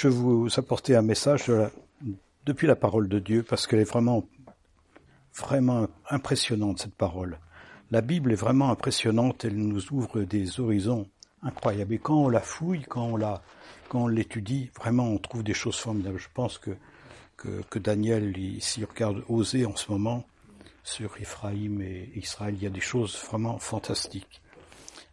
je vous apporter un message depuis la parole de Dieu parce qu'elle est vraiment, vraiment impressionnante cette parole. La Bible est vraiment impressionnante, elle nous ouvre des horizons incroyables. Et quand on la fouille, quand on la, quand on l'étudie, vraiment on trouve des choses formidables. Je pense que, que, que Daniel, s'il regarde oser en ce moment sur Ephraïm et Israël, il y a des choses vraiment fantastiques.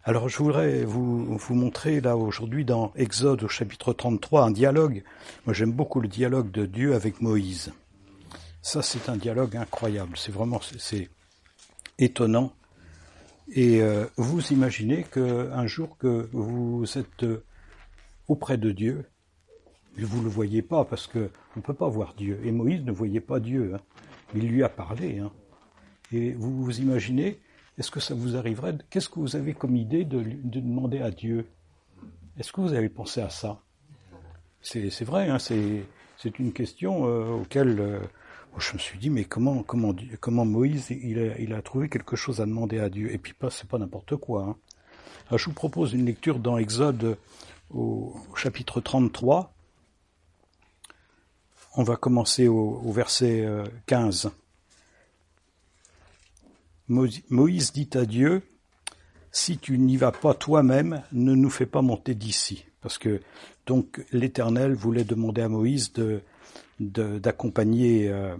Alors je voudrais vous, montrer là aujourd'hui dans Exode au chapitre 33 un dialogue. Moi j'aime beaucoup le dialogue de Dieu avec Moïse. Ça c'est un dialogue incroyable. C'est vraiment c'est étonnant. Et euh, vous imaginez que un jour que vous êtes euh, auprès de Dieu, vous le voyez pas parce que on peut pas voir Dieu. Et Moïse ne voyait pas Dieu. Hein. Il lui a parlé. Hein. Et vous imaginez est-ce que ça vous arriverait Qu'est-ce que vous avez comme idée de, demander à Dieu? Est-ce que vous avez pensé à ça? C'est vrai, hein, c'est une question euh, auquel euh, je me suis dit, mais comment, comment, comment Moïse il a, il trouvé quelque chose à demander à Dieu? Et puis pas, c'est pas n'importe quoi. Hein. Alors, je vous propose une lecture dans Exode au, chapitre 33. On va commencer au, au verset 15. Moïse dit à Dieu, si tu n'y vas pas toi-même, ne nous fais pas monter d'ici. Parce que donc l'Éternel voulait demander à Moïse de d'accompagner euh,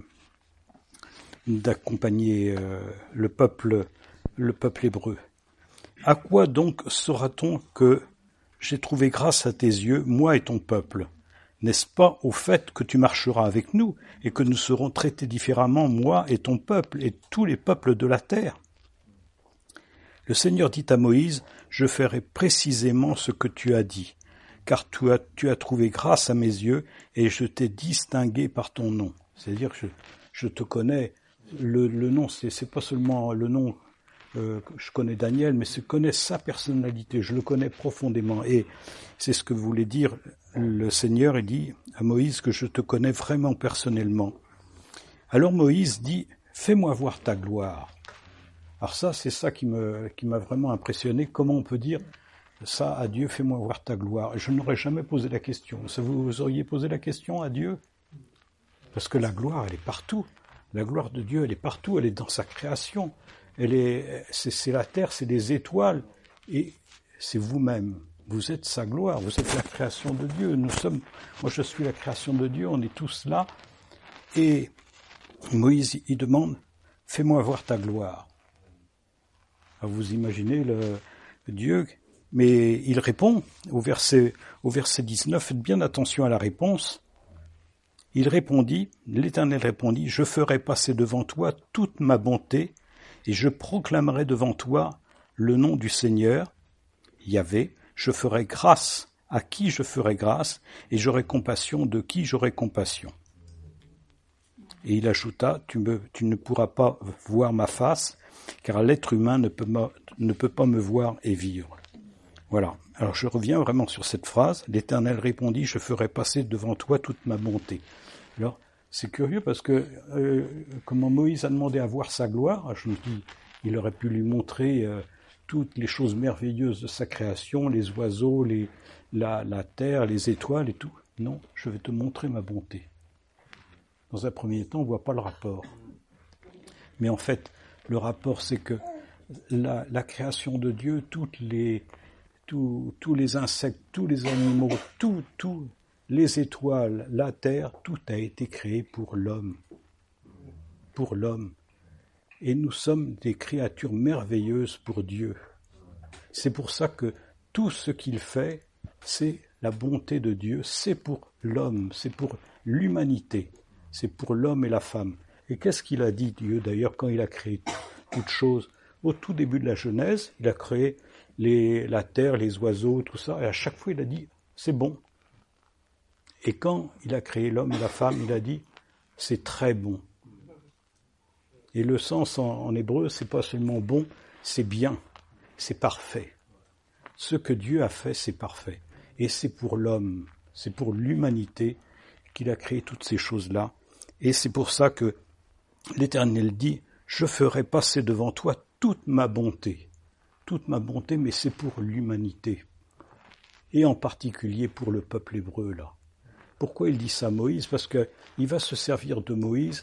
d'accompagner euh, le peuple le peuple hébreu. À quoi donc saura-t-on que j'ai trouvé grâce à tes yeux, moi et ton peuple? N'est-ce pas au fait que tu marcheras avec nous et que nous serons traités différemment, moi et ton peuple et tous les peuples de la terre? Le Seigneur dit à Moïse, Je ferai précisément ce que tu as dit, car tu as, trouvé grâce à mes yeux et je t'ai distingué par ton nom. C'est-à-dire que je, te connais. Le, le nom, c'est pas seulement le nom euh, je connais Daniel, mais je connais sa personnalité, je le connais profondément. Et c'est ce que voulait dire le Seigneur, dit à Moïse que je te connais vraiment personnellement. Alors Moïse dit, fais-moi voir ta gloire. Alors ça, c'est ça qui m'a vraiment impressionné. Comment on peut dire ça à Dieu, fais-moi voir ta gloire? Je n'aurais jamais posé la question. vous auriez posé la question à Dieu? Parce que la gloire, elle est partout. La gloire de Dieu, elle est partout. Elle est dans sa création elle est, c'est la terre, c'est des étoiles, et c'est vous-même. Vous êtes sa gloire, vous êtes la création de Dieu. Nous sommes, moi je suis la création de Dieu, on est tous là. Et Moïse, il demande, fais-moi voir ta gloire. vous imaginez le, Dieu, mais il répond au verset, au verset 19, faites bien attention à la réponse. Il répondit, l'Éternel répondit, je ferai passer devant toi toute ma bonté et je proclamerai devant toi le nom du Seigneur, Yahvé, je ferai grâce à qui je ferai grâce, et j'aurai compassion de qui j'aurai compassion. Et il ajouta, tu, tu, ne pourras pas voir ma face, car l'être humain ne peut, ne peut pas me voir et vivre. Voilà. Alors je reviens vraiment sur cette phrase. L'Éternel répondit, je ferai passer devant toi toute ma bonté. Alors, c'est curieux parce que euh, comment Moïse a demandé à voir sa gloire, je me dis, il aurait pu lui montrer euh, toutes les choses merveilleuses de sa création, les oiseaux, la, terre, les étoiles et tout. Non, je vais te montrer ma bonté. Dans un premier temps, on ne voit pas le rapport. Mais en fait, le rapport, c'est que la, création de Dieu, tous les insectes, tous les animaux, tout, tout, les étoiles, la terre, tout a été créé pour l'homme. Pour l'homme. Et nous sommes des créatures merveilleuses pour Dieu. C'est pour ça que tout ce qu'il fait, c'est la bonté de Dieu, c'est pour l'homme, c'est pour l'humanité, c'est pour l'homme et la femme. Et qu'est-ce qu'il a dit Dieu d'ailleurs quand il a créé toutes choses? Au tout début de la Genèse, il a créé la terre, les oiseaux, tout ça, et à chaque fois il a dit c'est bon, et quand il a créé l'homme et la femme, il a dit c'est très bon. Et le sens en, hébreu, c'est pas seulement bon, c'est bien, c'est parfait. Ce que Dieu a fait, c'est parfait. Et c'est pour l'homme, c'est pour l'humanité qu'il a créé toutes ces choses-là. Et c'est pour ça que l'Éternel dit, je ferai passer devant toi toute ma bonté. Toute ma bonté, mais c'est pour l'humanité. Et en particulier pour le peuple hébreu, là. Pourquoi il dit ça à Moïse? Parce qu'il va se servir de Moïse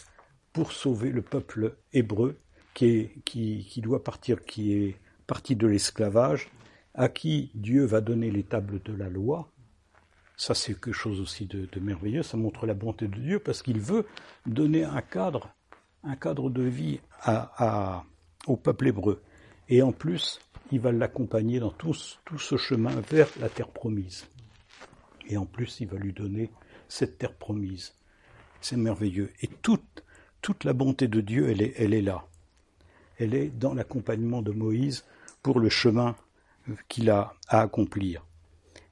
pour sauver le peuple hébreu qui, est, qui, qui doit partir, qui est parti de l'esclavage, à qui Dieu va donner les tables de la loi. Ça, c'est quelque chose aussi de, merveilleux. Ça montre la bonté de Dieu parce qu'il veut donner un cadre, un cadre de vie à, à, au peuple hébreu. Et en plus, il va l'accompagner dans tout, tout ce chemin vers la terre promise. Et en plus, il va lui donner cette terre promise. C'est merveilleux. Et toute, toute la bonté de Dieu, elle est, elle est là. Elle est dans l'accompagnement de Moïse pour le chemin qu'il a à accomplir.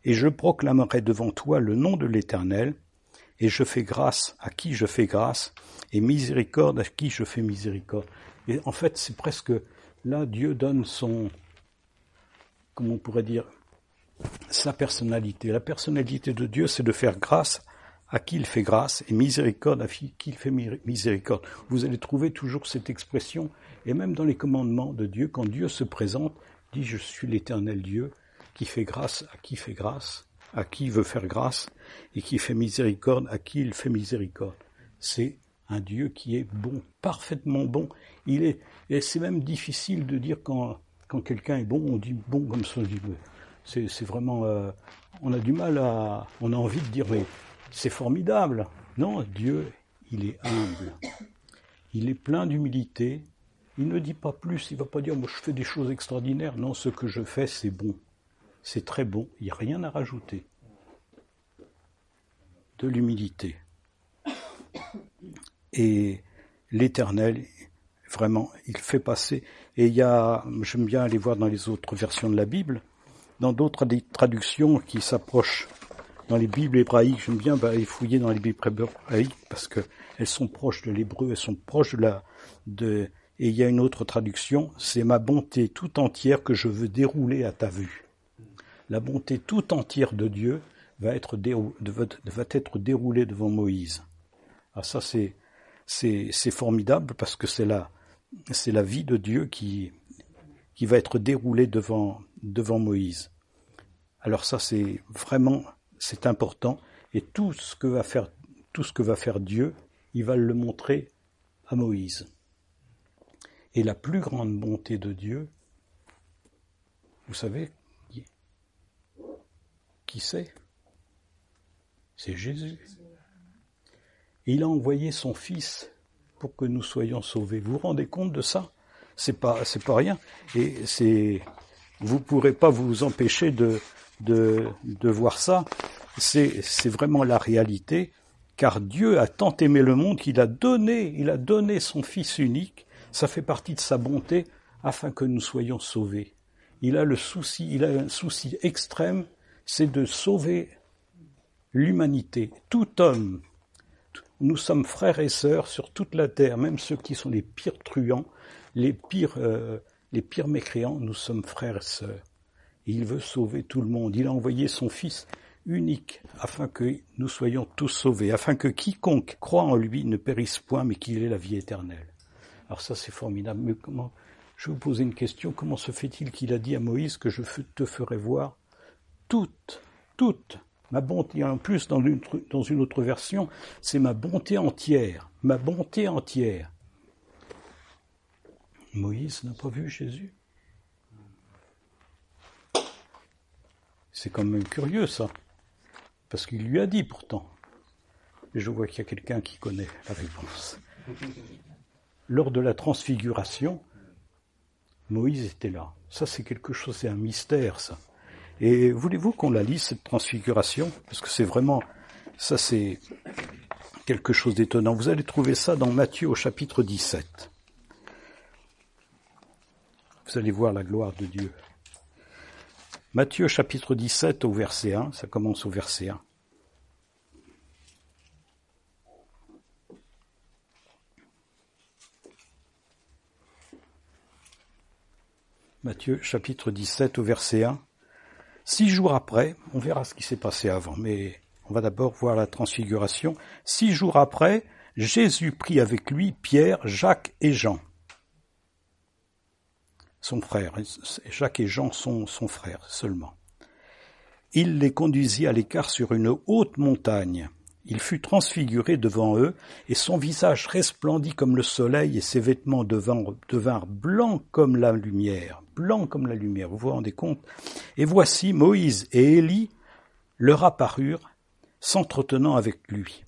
Et je proclamerai devant toi le nom de l'Éternel, et je fais grâce à qui je fais grâce, et miséricorde à qui je fais miséricorde. Et en fait, c'est presque là, Dieu donne son, comment on pourrait dire, sa personnalité. La personnalité de Dieu, c'est de faire grâce à qui il fait grâce et miséricorde à qui il fait miséricorde. Vous allez trouver toujours cette expression, et même dans les commandements de Dieu, quand Dieu se présente, dit je suis l'éternel Dieu qui fait grâce à qui fait grâce, à qui veut faire grâce, et qui fait miséricorde à qui il fait miséricorde. C'est un Dieu qui est bon, parfaitement bon. Il est, et c'est même difficile de dire quand, quand quelqu'un est bon, on dit bon comme ça. C'est vraiment, euh, on a du mal à, on a envie de dire mais c'est formidable. Non, Dieu, il est humble. Il est plein d'humilité. Il ne dit pas plus. Il va pas dire, moi, je fais des choses extraordinaires. Non, ce que je fais, c'est bon. C'est très bon. Il n'y a rien à rajouter. De l'humilité. Et l'éternel, vraiment, il fait passer. Et il y a, j'aime bien aller voir dans les autres versions de la Bible, dans d'autres traductions qui s'approchent dans les Bibles hébraïques, j'aime bien bah, fouiller dans les Bibles hébraïques parce que elles sont proches de l'hébreu, elles sont proches de la et il y a une autre traduction, c'est ma bonté tout entière que je veux dérouler à ta vue. La bonté tout entière de Dieu va être, déroulée devant Moïse. Ah ça c'est formidable parce que c'est la c'est la vie de Dieu qui va être déroulée devant Moïse. Alors ça c'est vraiment c'est important, et tout ce que va faire tout ce que va faire Dieu, il va le montrer à Moïse. Et la plus grande bonté de Dieu, vous savez qui c'est? C'est Jésus. Il a envoyé son Fils pour que nous soyons sauvés. Vous vous rendez compte de ça? C'est pas, c'est pas rien. Et c'est, vous pourrez pas vous empêcher de, de, de voir ça, c'est, vraiment la réalité, car Dieu a tant aimé le monde qu'il a donné, il a donné son Fils unique, ça fait partie de sa bonté, afin que nous soyons sauvés. Il a le souci, il a un souci extrême, c'est de sauver l'humanité, tout homme. Nous sommes frères et sœurs sur toute la terre, même ceux qui sont les pires truands, les pires, euh, les pires mécréants, nous sommes frères et sœurs il veut sauver tout le monde. Il a envoyé son Fils unique afin que nous soyons tous sauvés, afin que quiconque croit en lui ne périsse point, mais qu'il ait la vie éternelle. Alors ça, c'est formidable. Mais comment, je vais vous poser une question. Comment se fait-il qu'il a dit à Moïse que je te ferai voir toute, toute ma bonté, en plus dans une, dans une autre version, c'est ma bonté entière, ma bonté entière. Moïse n'a pas vu Jésus. C'est quand même curieux ça. Parce qu'il lui a dit pourtant. Et je vois qu'il y a quelqu'un qui connaît la réponse. Lors de la transfiguration, Moïse était là. Ça, c'est quelque chose, c'est un mystère, ça. Et voulez-vous qu'on la lise, cette transfiguration? Parce que c'est vraiment, ça c'est quelque chose d'étonnant. Vous allez trouver ça dans Matthieu au chapitre 17. Vous allez voir la gloire de Dieu. Matthieu chapitre 17 au verset 1, ça commence au verset 1. Matthieu chapitre 17 au verset 1. Six jours après, on verra ce qui s'est passé avant, mais on va d'abord voir la transfiguration. Six jours après, Jésus prit avec lui Pierre, Jacques et Jean son frère. Jacques et Jean sont son frère seulement. Il les conduisit à l'écart sur une haute montagne, Il fut transfiguré devant eux, et son visage resplendit comme le soleil, et ses vêtements devinrent, blancs comme la lumière, blancs comme la lumière, vous vous rendez compte? Et voici Moïse et Élie leur apparurent, s'entretenant avec lui.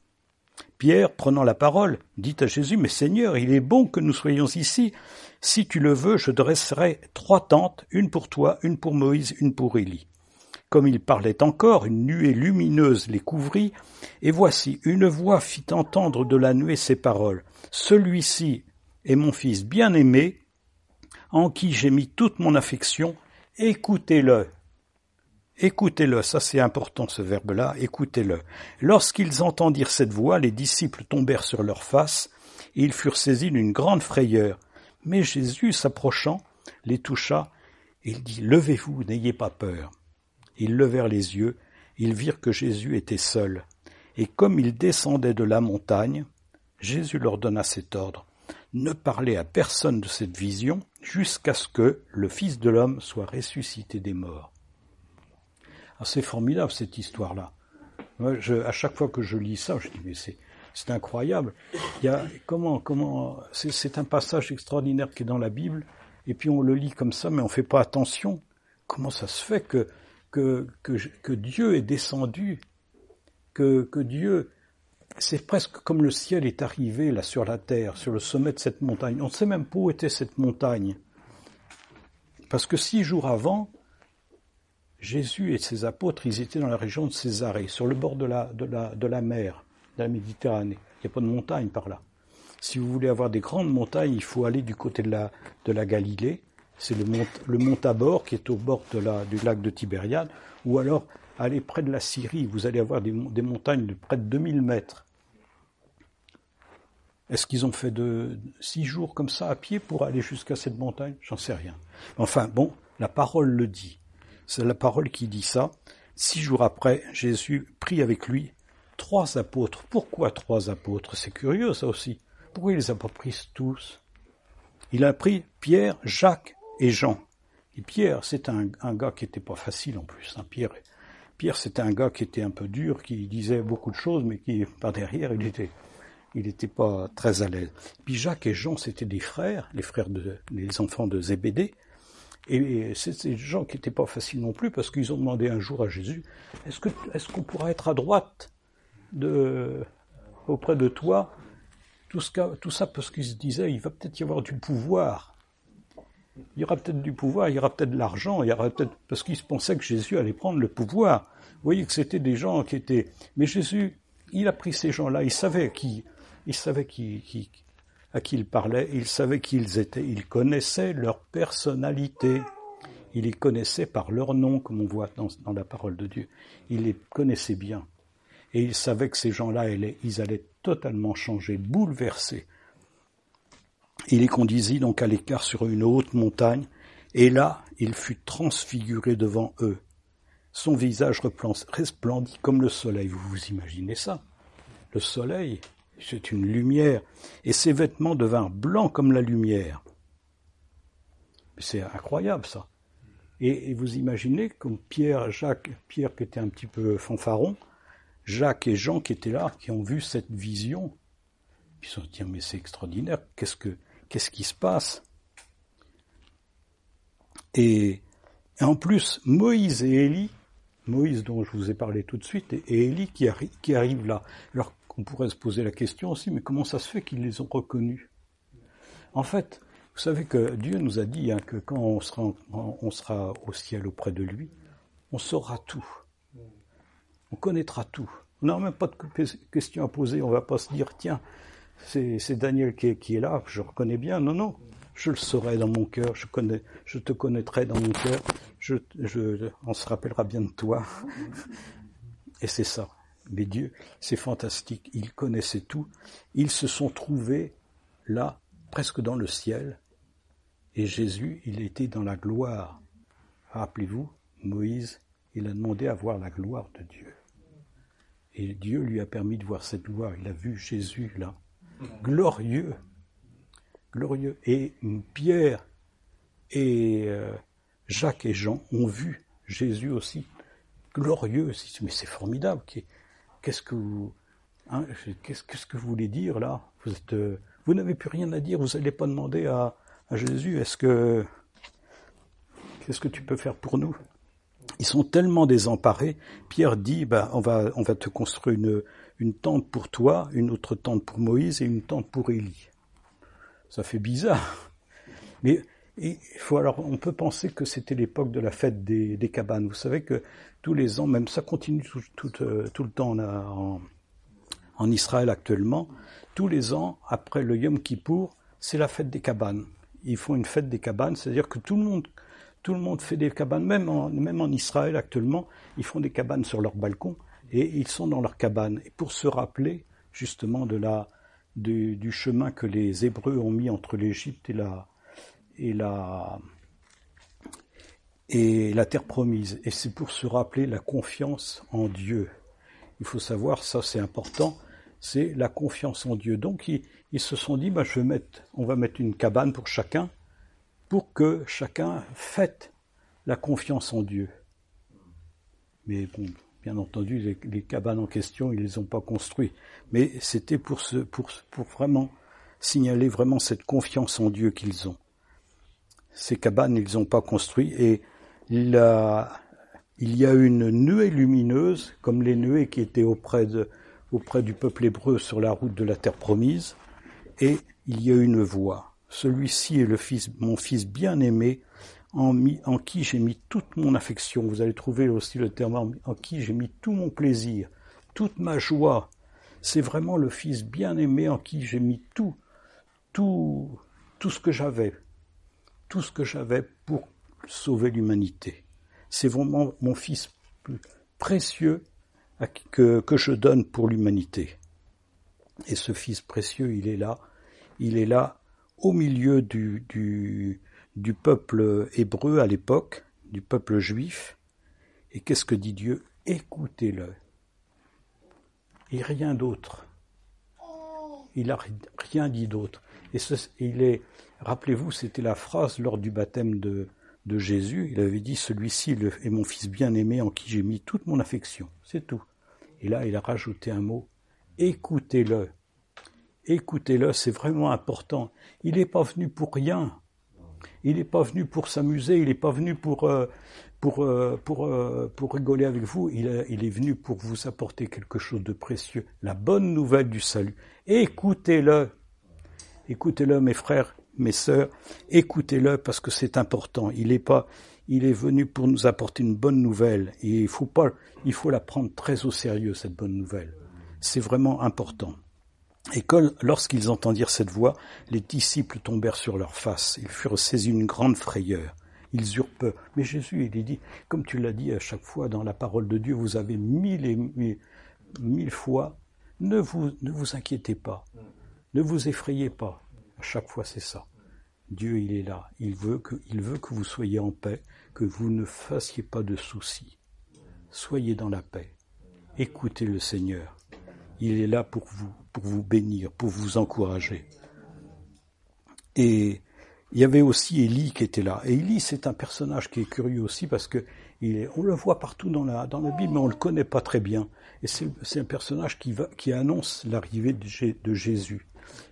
Pierre, prenant la parole, dit à Jésus, Mais Seigneur, il est bon que nous soyons ici. Si tu le veux, je dresserai trois tentes, une pour toi, une pour Moïse, une pour Élie. Comme il parlait encore, une nuée lumineuse les couvrit, et voici, une voix fit entendre de la nuée ces paroles. Celui-ci est mon fils bien-aimé, en qui j'ai mis toute mon affection, écoutez-le. Écoutez-le, ça c'est important ce verbe-là, écoutez-le. Lorsqu'ils entendirent cette voix, les disciples tombèrent sur leurs faces, et ils furent saisis d'une grande frayeur. Mais Jésus, s'approchant, les toucha, et il dit, Levez-vous, n'ayez pas peur. Ils levèrent les yeux, ils virent que Jésus était seul. Et comme ils descendaient de la montagne, Jésus leur donna cet ordre. Ne parlez à personne de cette vision jusqu'à ce que le Fils de l'homme soit ressuscité des morts. Ah, c'est formidable cette histoire-là. à chaque fois que je lis ça, je dis mais c'est, incroyable. Il y a, comment, comment, c'est, un passage extraordinaire qui est dans la Bible, et puis on le lit comme ça, mais on fait pas attention. Comment ça se fait que que, que, Dieu est descendu, que, que Dieu, c'est presque comme le ciel est arrivé là sur la terre, sur le sommet de cette montagne. On ne sait même pas où était cette montagne. Parce que six jours avant, Jésus et ses apôtres, ils étaient dans la région de Césarée, sur le bord de la, mer, de la Méditerranée. Il n'y a pas de montagne par là. Si vous voulez avoir des grandes montagnes, il faut aller du côté de la, Galilée, c'est le mont, le Tabor qui est au bord du lac de Tibériade, ou alors allez près de la Syrie, vous allez avoir des, montagnes de près de 2000 mètres. Est-ce qu'ils ont fait de six jours comme ça à pied pour aller jusqu'à cette montagne? J'en sais rien. Enfin, bon, la parole le dit. C'est la parole qui dit ça. Six jours après, Jésus prit avec lui trois apôtres. Pourquoi trois apôtres? C'est curieux ça aussi. Pourquoi il les a pas pris tous? Il a pris Pierre, Jacques et Jean. Et Pierre, c'est un, gars qui était pas facile en plus. Hein. Pierre, Pierre c'était un gars qui était un peu dur, qui disait beaucoup de choses, mais qui, par derrière, il était, il n'était pas très à l'aise. Puis Jacques et Jean, c'était des frères, les frères de, les enfants de Zébédée. Et c'est des gens qui n'étaient pas faciles non plus, parce qu'ils ont demandé un jour à Jésus, est-ce qu'on pourra être à droite auprès de toi? Tout ça parce qu'ils se disaient, il va peut-être y avoir du pouvoir il y aura peut-être du pouvoir, il y aura peut-être de l'argent, il y aura peut-être parce qu'ils pensaient que Jésus allait prendre le pouvoir. Vous voyez que c'était des gens qui étaient. Mais Jésus, il a pris ces gens-là, il savait qui, il savait qui, à qui il parlait, il savait qui ils étaient, il connaissait leur personnalité, il les connaissait par leur nom, comme on voit dans, dans la parole de Dieu. Il les connaissait bien. Et il savait que ces gens-là, ils allaient totalement changer, bouleverser il les conduisit donc à l'écart sur une haute montagne, et là il fut transfiguré devant eux. Son visage resplendit comme le soleil. Vous vous imaginez ça? Le soleil, c'est une lumière, et ses vêtements devinrent blancs comme la lumière. C'est incroyable ça. Et, vous imaginez comme Pierre, Jacques, Pierre qui était un petit peu fanfaron, Jacques et Jean qui étaient là, qui ont vu cette vision, ils se sont dit mais c'est extraordinaire, qu'est-ce que Qu'est-ce qui se passe? Et, en plus, Moïse et Élie, Moïse dont je vous ai parlé tout de suite, et, Élie qui, qui arrive là. Qu'on pourrait se poser la question aussi, mais comment ça se fait qu'ils les ont reconnus? En fait, vous savez que Dieu nous a dit hein, que quand on sera, au ciel auprès de lui, on saura tout. On connaîtra tout. On n'a même pas de questions à poser. On va pas se dire, tiens, c'est Daniel qui est, là, je reconnais bien. Non, non, je le saurai dans mon cœur, je, je te connaîtrai dans mon cœur, je, on se rappellera bien de toi. Et c'est ça. Mais Dieu, c'est fantastique, il connaissait tout. Ils se sont trouvés là, presque dans le ciel, et Jésus, il était dans la gloire. Rappelez-vous, Moïse, il a demandé à voir la gloire de Dieu. Et Dieu lui a permis de voir cette gloire. Il a vu Jésus là glorieux, glorieux. Et Pierre et euh, Jacques et Jean ont vu Jésus aussi glorieux. Mais c'est formidable. Qu'est-ce que vous, Hein, qu'est-ce, que vous voulez dire là? Vous êtes, euh, vous n'avez plus rien à dire. Vous n'allez pas demander à, à Jésus, est-ce que qu'est-ce que tu peux faire pour nous? Ils sont tellement désemparés. Pierre dit, bah, on va, on va te construire une, une tente pour toi, une autre tente pour Moïse et une tente pour Élie. Ça fait bizarre. Mais il faut alors, on peut penser que c'était l'époque de la fête des, cabanes. Vous savez que tous les ans, même ça continue tout, euh, le temps en, en, Israël actuellement, tous les ans, après le Yom Kippour, c'est la fête des cabanes. Ils font une fête des cabanes, c'est-à-dire que tout le monde, tout le monde fait des cabanes, même en, même en Israël actuellement, ils font des cabanes sur leur balcon et ils sont dans leur cabane. Et pour se rappeler justement de la, du, du chemin que les Hébreux ont mis entre l'Égypte et la, et la, terre promise. Et c'est pour se rappeler la confiance en Dieu. Il faut savoir, ça c'est important, c'est la confiance en Dieu. Donc ils, se sont dit, bah, je on va mettre une cabane pour chacun, pour que chacun fête la confiance en Dieu. Mais bon, bien entendu, les, cabanes en question, ils les ont pas construites. Mais c'était pour, pour vraiment signaler vraiment cette confiance en Dieu qu'ils ont. Ces cabanes, ils n'ont pas construit et il, a, il y a une nuée lumineuse, comme les nuées qui étaient auprès, de, auprès du peuple hébreu sur la route de la terre promise, et il y a une voix. Celui-ci est le fils, mon fils bien-aimé, en, en, qui j'ai mis toute mon affection. Vous allez trouver aussi le terme en qui j'ai mis tout mon plaisir, toute ma joie. C'est vraiment le fils bien-aimé en qui j'ai mis tout, tout, tout ce que j'avais tout ce que j'avais pour sauver l'humanité. C'est vraiment mon fils précieux que, je donne pour l'humanité. Et ce fils précieux, il est là, il est là au milieu du peuple hébreu à l'époque, du peuple juif. Et qu'est-ce que dit Dieu? Écoutez-le. Et rien d'autre. Il n'a rien dit d'autre. Et il est, Rappelez-vous, c'était la phrase lors du baptême de, Jésus. Il avait dit Celui-ci est mon fils bien-aimé en qui j'ai mis toute mon affection. C'est tout. Et là, il a rajouté un mot Écoutez-le. Écoutez-le, c'est vraiment important. Il n'est pas venu pour rien. Il n'est pas venu pour s'amuser, il n'est pas venu pour, euh, euh, euh, pour rigoler avec vous, il est venu pour vous apporter quelque chose de précieux, la bonne nouvelle du salut. Écoutez-le. Écoutez-le, mes frères, mes sœurs, écoutez-le parce que c'est important. Il est pas, il est venu pour nous apporter une bonne nouvelle et il faut pas, il faut la prendre très au sérieux cette bonne nouvelle. C'est vraiment important. Et lorsqu'ils entendirent cette voix, les disciples tombèrent sur leur face. Ils furent saisis d'une grande frayeur. Ils eurent peur. Mais Jésus, il dit, comme tu l'as dit à chaque fois dans la parole de Dieu, vous avez mille et mille, mille fois, ne vous, ne vous inquiétez pas. Ne vous effrayez pas. À chaque fois, c'est ça. Dieu, il est là. Il veut, que, vous soyez en paix, que vous ne fassiez pas de soucis. Soyez dans la paix. Écoutez le Seigneur. Il est là pour vous, pour vous bénir, pour vous encourager. Et il y avait aussi Élie qui était là. Élie, c'est un personnage qui est curieux aussi parce que on le voit partout dans la, Bible, mais on le connaît pas très bien. Et c'est un personnage qui, va, qui annonce l'arrivée de Jésus.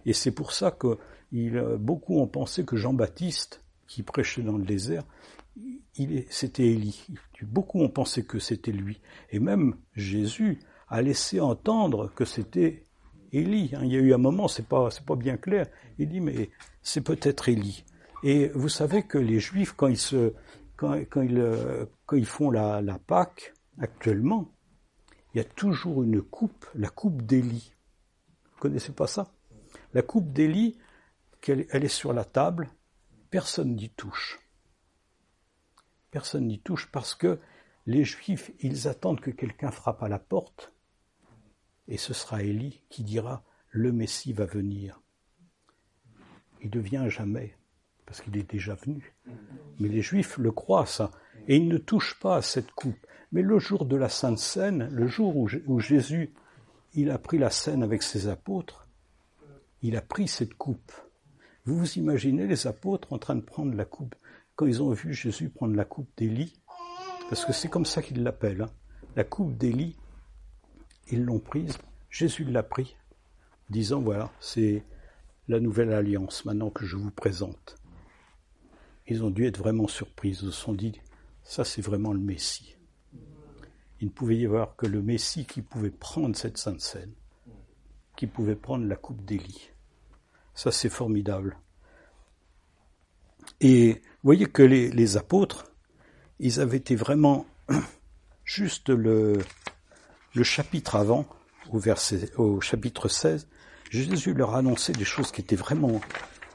Et c'est pour ça que il, beaucoup ont pensé que Jean-Baptiste, qui prêchait dans le désert, c'était Élie. Beaucoup ont pensé que c'était lui. Et même Jésus a laissé entendre que c'était Élie. Hein. Il y a eu un moment, c'est pas, pas bien clair. Il dit, mais c'est peut-être Élie. Et vous savez que les Juifs, quand ils se, quand, ils, quand ils font la, la Pâque, actuellement, il y a toujours une coupe, la coupe d'Élie. Vous connaissez pas ça? La coupe d'Élie, elle est sur la table, personne n'y touche. Personne n'y touche parce que les Juifs, ils attendent que quelqu'un frappe à la porte, et ce sera Élie qui dira le Messie va venir. Il ne vient jamais, parce qu'il est déjà venu. Mais les Juifs le croient, ça, et ils ne touchent pas à cette coupe. Mais le jour de la Sainte Seine, le jour où, Jésus il a pris la scène avec ses apôtres, il a pris cette coupe. Vous vous imaginez les apôtres en train de prendre la coupe, quand ils ont vu Jésus prendre la coupe d'Élie, parce que c'est comme ça qu'ils l'appellent, hein. la coupe d'Élie, ils l'ont prise Jésus l'a pris, disant voilà, c'est la nouvelle alliance maintenant que je vous présente. Ils ont dû être vraiment surpris, ils se sont dit ça c'est vraiment le Messie. Il ne pouvait y avoir que le Messie qui pouvait prendre cette sainte scène, qui pouvait prendre la coupe d'Élie. Ça c'est formidable. Et vous voyez que les, apôtres, ils avaient été vraiment juste le, le chapitre avant, au, verset, au chapitre 16, Jésus leur annonçait des choses qui étaient vraiment,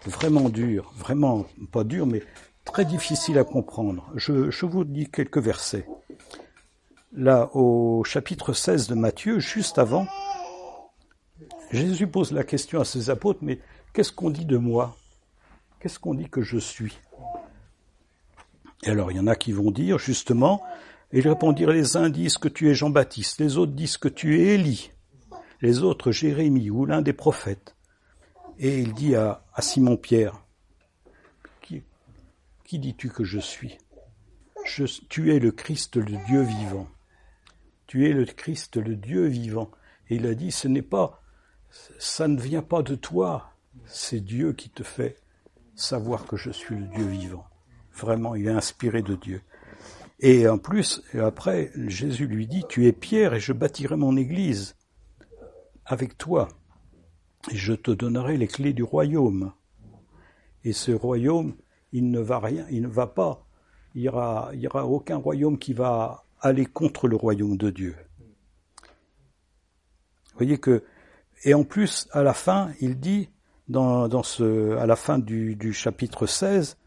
vraiment dures, vraiment pas dures, mais très difficiles à comprendre. Je, je vous dis quelques versets. Là, au chapitre 16 de Matthieu, juste avant, Jésus pose la question à ses apôtres, mais qu'est-ce qu'on dit de moi? Qu'est-ce qu'on dit que je suis? Et alors, il y en a qui vont dire, justement, et ils répondirent, les uns disent que tu es Jean-Baptiste, les autres disent que tu es Élie, les autres Jérémie ou l'un des prophètes. Et il dit à, Simon-Pierre, qui, qui dis-tu que je suis? Tu es le Christ, le Dieu vivant. Tu es le Christ, le Dieu vivant. Et il a dit, ce n'est pas, ça ne vient pas de toi, c'est Dieu qui te fait savoir que je suis le Dieu vivant. Vraiment, il est inspiré de Dieu. Et en plus, après, Jésus lui dit, tu es Pierre et je bâtirai mon église avec toi. Et je te donnerai les clés du royaume. Et ce royaume, il ne va rien, il ne va pas. Il n'y aura, y aura aucun royaume qui va aller contre le royaume de Dieu. Vous voyez que, et en plus, à la fin, il dit, dans, à la fin du, du chapitre 16,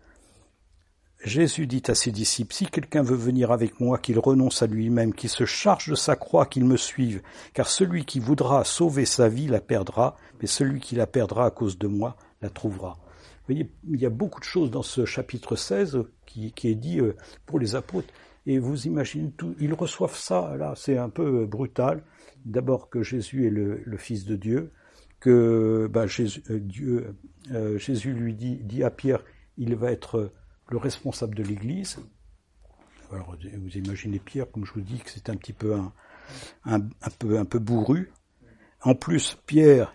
Jésus dit à ses disciples, Si quelqu'un veut venir avec moi, qu'il renonce à lui-même, qu'il se charge de sa croix, qu'il me suive, car celui qui voudra sauver sa vie la perdra, mais celui qui la perdra à cause de moi la trouvera. Vous voyez, il y a beaucoup de choses dans ce chapitre 16 qui, est dit euh, pour les apôtres, et vous imaginez tout, ils reçoivent ça, là, c'est un peu brutal. D'abord que Jésus est le, Fils de Dieu, que bah, Jésus, euh, euh, Jésus lui dit, à Pierre, il va être le responsable de l'Église. Alors vous imaginez Pierre, comme je vous dis, que c'est un petit peu un, peu un peu bourru. En plus, Pierre,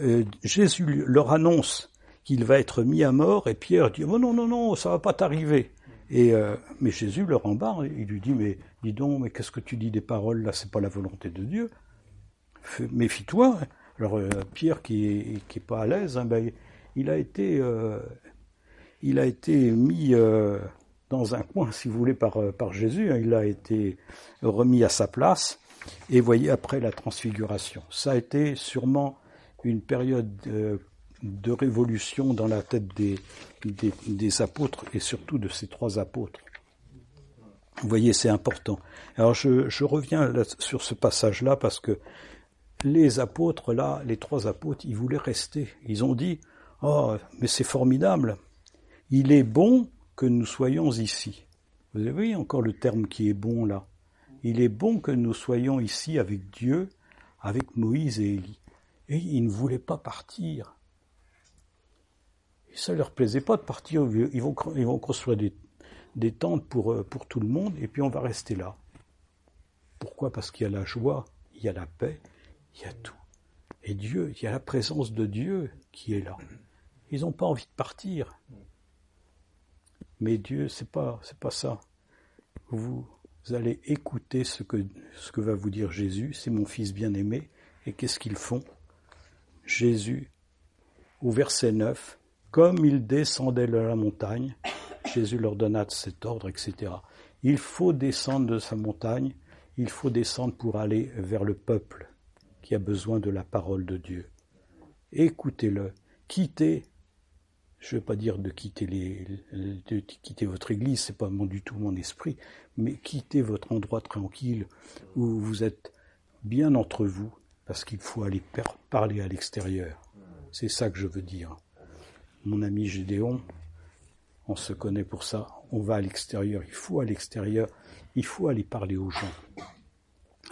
euh, Jésus leur annonce qu'il va être mis à mort, et Pierre dit oh non non non, ça va pas t'arriver. Et euh, mais Jésus leur embarque, il lui dit mais dis donc, mais qu'est-ce que tu dis des paroles là C'est pas la volonté de Dieu. Méfie-toi. Alors euh, Pierre qui est, qui est pas à l'aise, hein, ben, il a été il a été mis euh, dans un coin, si vous voulez, par, euh, par Jésus. Hein. Il a été remis à sa place. Et voyez, après la transfiguration, ça a été sûrement une période euh, de révolution dans la tête des, des, apôtres et surtout de ces trois apôtres. Vous voyez, c'est important. Alors je, reviens sur ce passage-là parce que les apôtres, là, les trois apôtres, ils voulaient rester. Ils ont dit, oh, mais c'est formidable, il est bon que nous soyons ici. Vous avez encore le terme qui est bon là. Il est bon que nous soyons ici avec Dieu, avec Moïse et Élie. Et ils ne voulaient pas partir. Et ça leur plaisait pas de partir. Ils vont, ils vont construire des, des tentes pour, euh, pour tout le monde et puis on va rester là. Pourquoi? Parce qu'il y a la joie, il y a la paix, il y a tout. Et Dieu, il y a la présence de Dieu qui est là. Ils n'ont pas envie de partir. Mais Dieu, c'est pas, c'est pas ça. Vous, allez écouter ce que, ce que va vous dire Jésus. C'est mon fils bien-aimé. Et qu'est-ce qu'ils font? Jésus, au verset 9, comme il descendait de la montagne, Jésus leur donna cet ordre, etc. Il faut descendre de sa montagne, il faut descendre pour aller vers le peuple qui a besoin de la parole de Dieu. Écoutez-le, quittez je ne veux pas dire de quitter, les, de quitter votre église, c'est pas mon, du tout mon esprit, mais quittez votre endroit tranquille où vous êtes bien entre vous, parce qu'il faut aller parler à l'extérieur. C'est ça que je veux dire. Mon ami Gédéon, on se connaît pour ça, on va à l'extérieur, il faut à l'extérieur, il faut aller parler aux gens.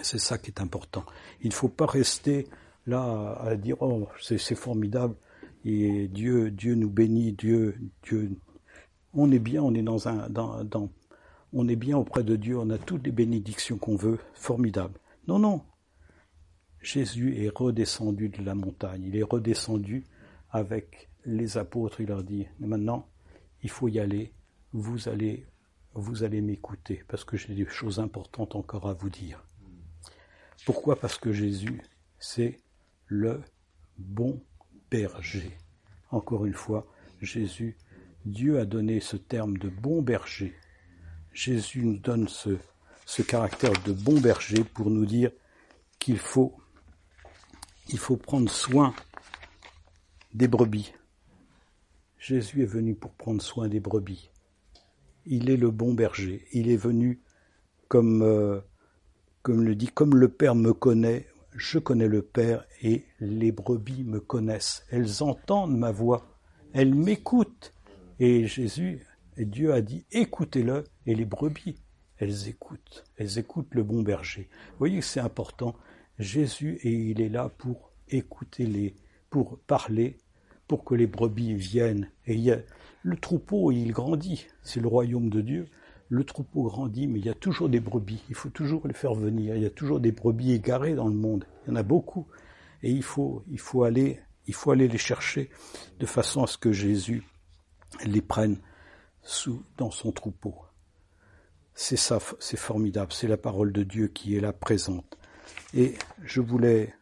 C'est ça qui est important. Il ne faut pas rester là à dire oh c'est formidable, et Dieu, Dieu nous bénit, Dieu, Dieu, on est bien, on est dans un, on est bien auprès de Dieu, on a toutes les bénédictions qu'on veut, formidable. Non, non. Jésus est redescendu de la montagne, il est redescendu avec les apôtres, il leur dit, maintenant, il faut y aller, vous allez, vous allez m'écouter, parce que j'ai des choses importantes encore à vous dire. Pourquoi? Parce que Jésus, c'est le bon berger. Encore une fois, Jésus, Dieu a donné ce terme de bon berger. Jésus nous donne ce, caractère de bon berger pour nous dire qu'il faut, il faut prendre soin des brebis. Jésus est venu pour prendre soin des brebis. Il est le bon berger. Il est venu comme, euh, comme le dit, comme le Père me connaît, je connais le Père et les brebis me connaissent. Elles entendent ma voix. Elles m'écoutent. Et Jésus, et Dieu a dit, écoutez-le. Et les brebis, elles écoutent. Elles écoutent le bon berger. Vous voyez que c'est important. Jésus, et il est là pour écouter les, pour parler, pour que les brebis viennent. Et il y a, le troupeau, il grandit. C'est le royaume de Dieu. Le troupeau grandit, mais il y a toujours des brebis. Il faut toujours les faire venir. Il y a toujours des brebis égarées dans le monde. Il y en a beaucoup. Et il faut, il faut aller, il faut aller les chercher de façon à ce que Jésus les prenne sous, dans son troupeau. C'est ça, c'est formidable. C'est la parole de Dieu qui est là présente. Et je voulais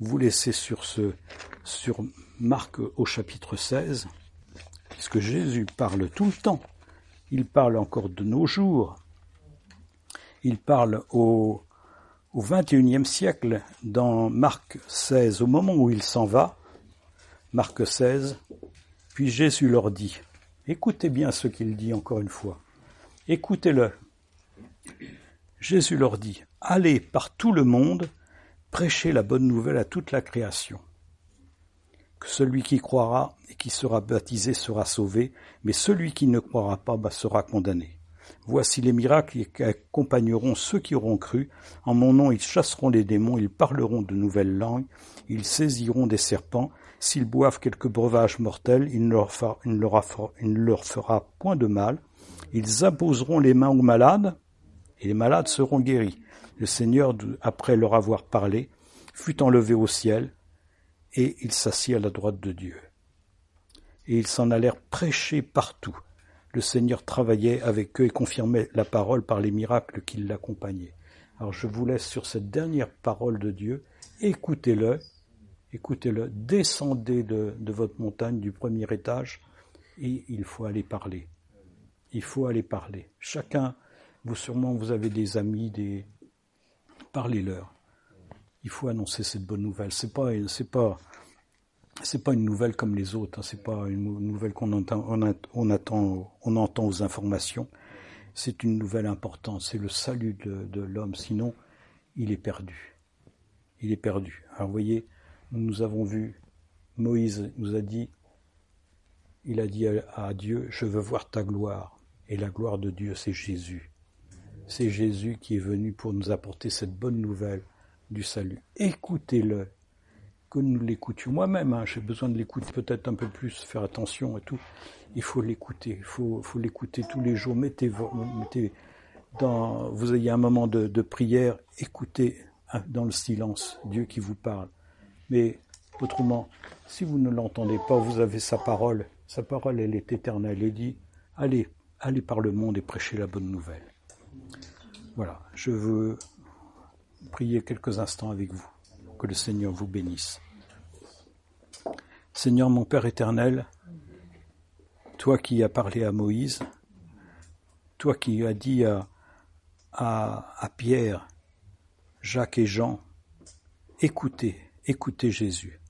vous laisser sur ce, sur Marc au chapitre 16, puisque Jésus parle tout le temps. Il parle encore de nos jours. Il parle au, au 21e siècle, dans Marc 16, au moment où il s'en va, Marc 16, puis Jésus leur dit, écoutez bien ce qu'il dit encore une fois, écoutez-le. Jésus leur dit, allez par tout le monde, prêchez la bonne nouvelle à toute la création. Que celui qui croira et qui sera baptisé sera sauvé, mais celui qui ne croira pas bah, sera condamné. Voici les miracles qui accompagneront ceux qui auront cru. En mon nom, ils chasseront les démons, ils parleront de nouvelles langues, ils saisiront des serpents. S'ils boivent quelques breuvages mortels, il ne, leur fera, il ne leur fera point de mal. Ils imposeront les mains aux malades, et les malades seront guéris. Le Seigneur, après leur avoir parlé, fut enlevé au ciel, et il s'assit à la droite de Dieu. Et ils s'en allèrent prêcher partout. Le Seigneur travaillait avec eux et confirmait la parole par les miracles qui l'accompagnaient. Alors je vous laisse sur cette dernière parole de Dieu. Écoutez-le, écoutez-le, descendez de, de votre montagne du premier étage et il faut aller parler. Il faut aller parler. Chacun, vous sûrement, vous avez des amis, des, parlez-leur. Il faut annoncer cette bonne nouvelle. C'est pas, c'est pas, c'est pas une nouvelle comme les autres. Hein. C'est pas une nouvelle qu'on entend, on, attend, on entend aux informations. C'est une nouvelle importante. C'est le salut de, de l'homme. Sinon, il est perdu. Il est perdu. Alors, vous voyez, nous avons vu, Moïse nous a dit, il a dit à Dieu, je veux voir ta gloire. Et la gloire de Dieu, c'est Jésus. C'est Jésus qui est venu pour nous apporter cette bonne nouvelle du salut. Écoutez-le, que nous l'écoutions. Moi-même, hein, j'ai besoin de l'écouter peut-être un peu plus, faire attention et tout. Il faut l'écouter, il faut, l'écouter tous les jours. Mettez, mettez dans, vous ayez un moment de, de prière, écoutez hein, dans le silence Dieu qui vous parle. Mais autrement, si vous ne l'entendez pas, vous avez sa parole. Sa parole, elle est éternelle. Elle dit, allez, allez par le monde et prêchez la bonne nouvelle. Voilà, je veux prier quelques instants avec vous. Que le Seigneur vous bénisse. Seigneur mon Père éternel, toi qui as parlé à Moïse, toi qui as dit à, Pierre, Jacques et Jean, écoutez, écoutez Jésus.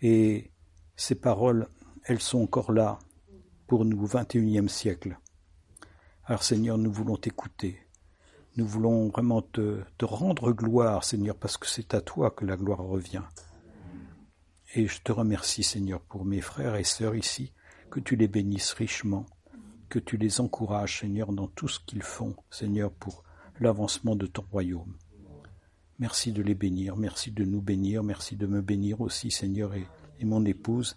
Et ces paroles, elles sont encore là pour nous, 21e siècle. Alors Seigneur, nous voulons t'écouter. Nous voulons vraiment te, rendre gloire, Seigneur, parce que c'est à toi que la gloire revient. Et je te remercie, Seigneur, pour mes frères et sœurs ici, que tu les bénisses richement, que tu les encourages, Seigneur, dans tout ce qu'ils font, Seigneur, pour l'avancement de ton royaume. Merci de les bénir, merci de nous bénir, merci de me bénir aussi, Seigneur, et mon épouse,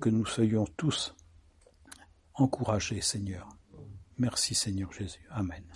que nous soyons tous encouragés, Seigneur. Merci, Seigneur Jésus. Amen.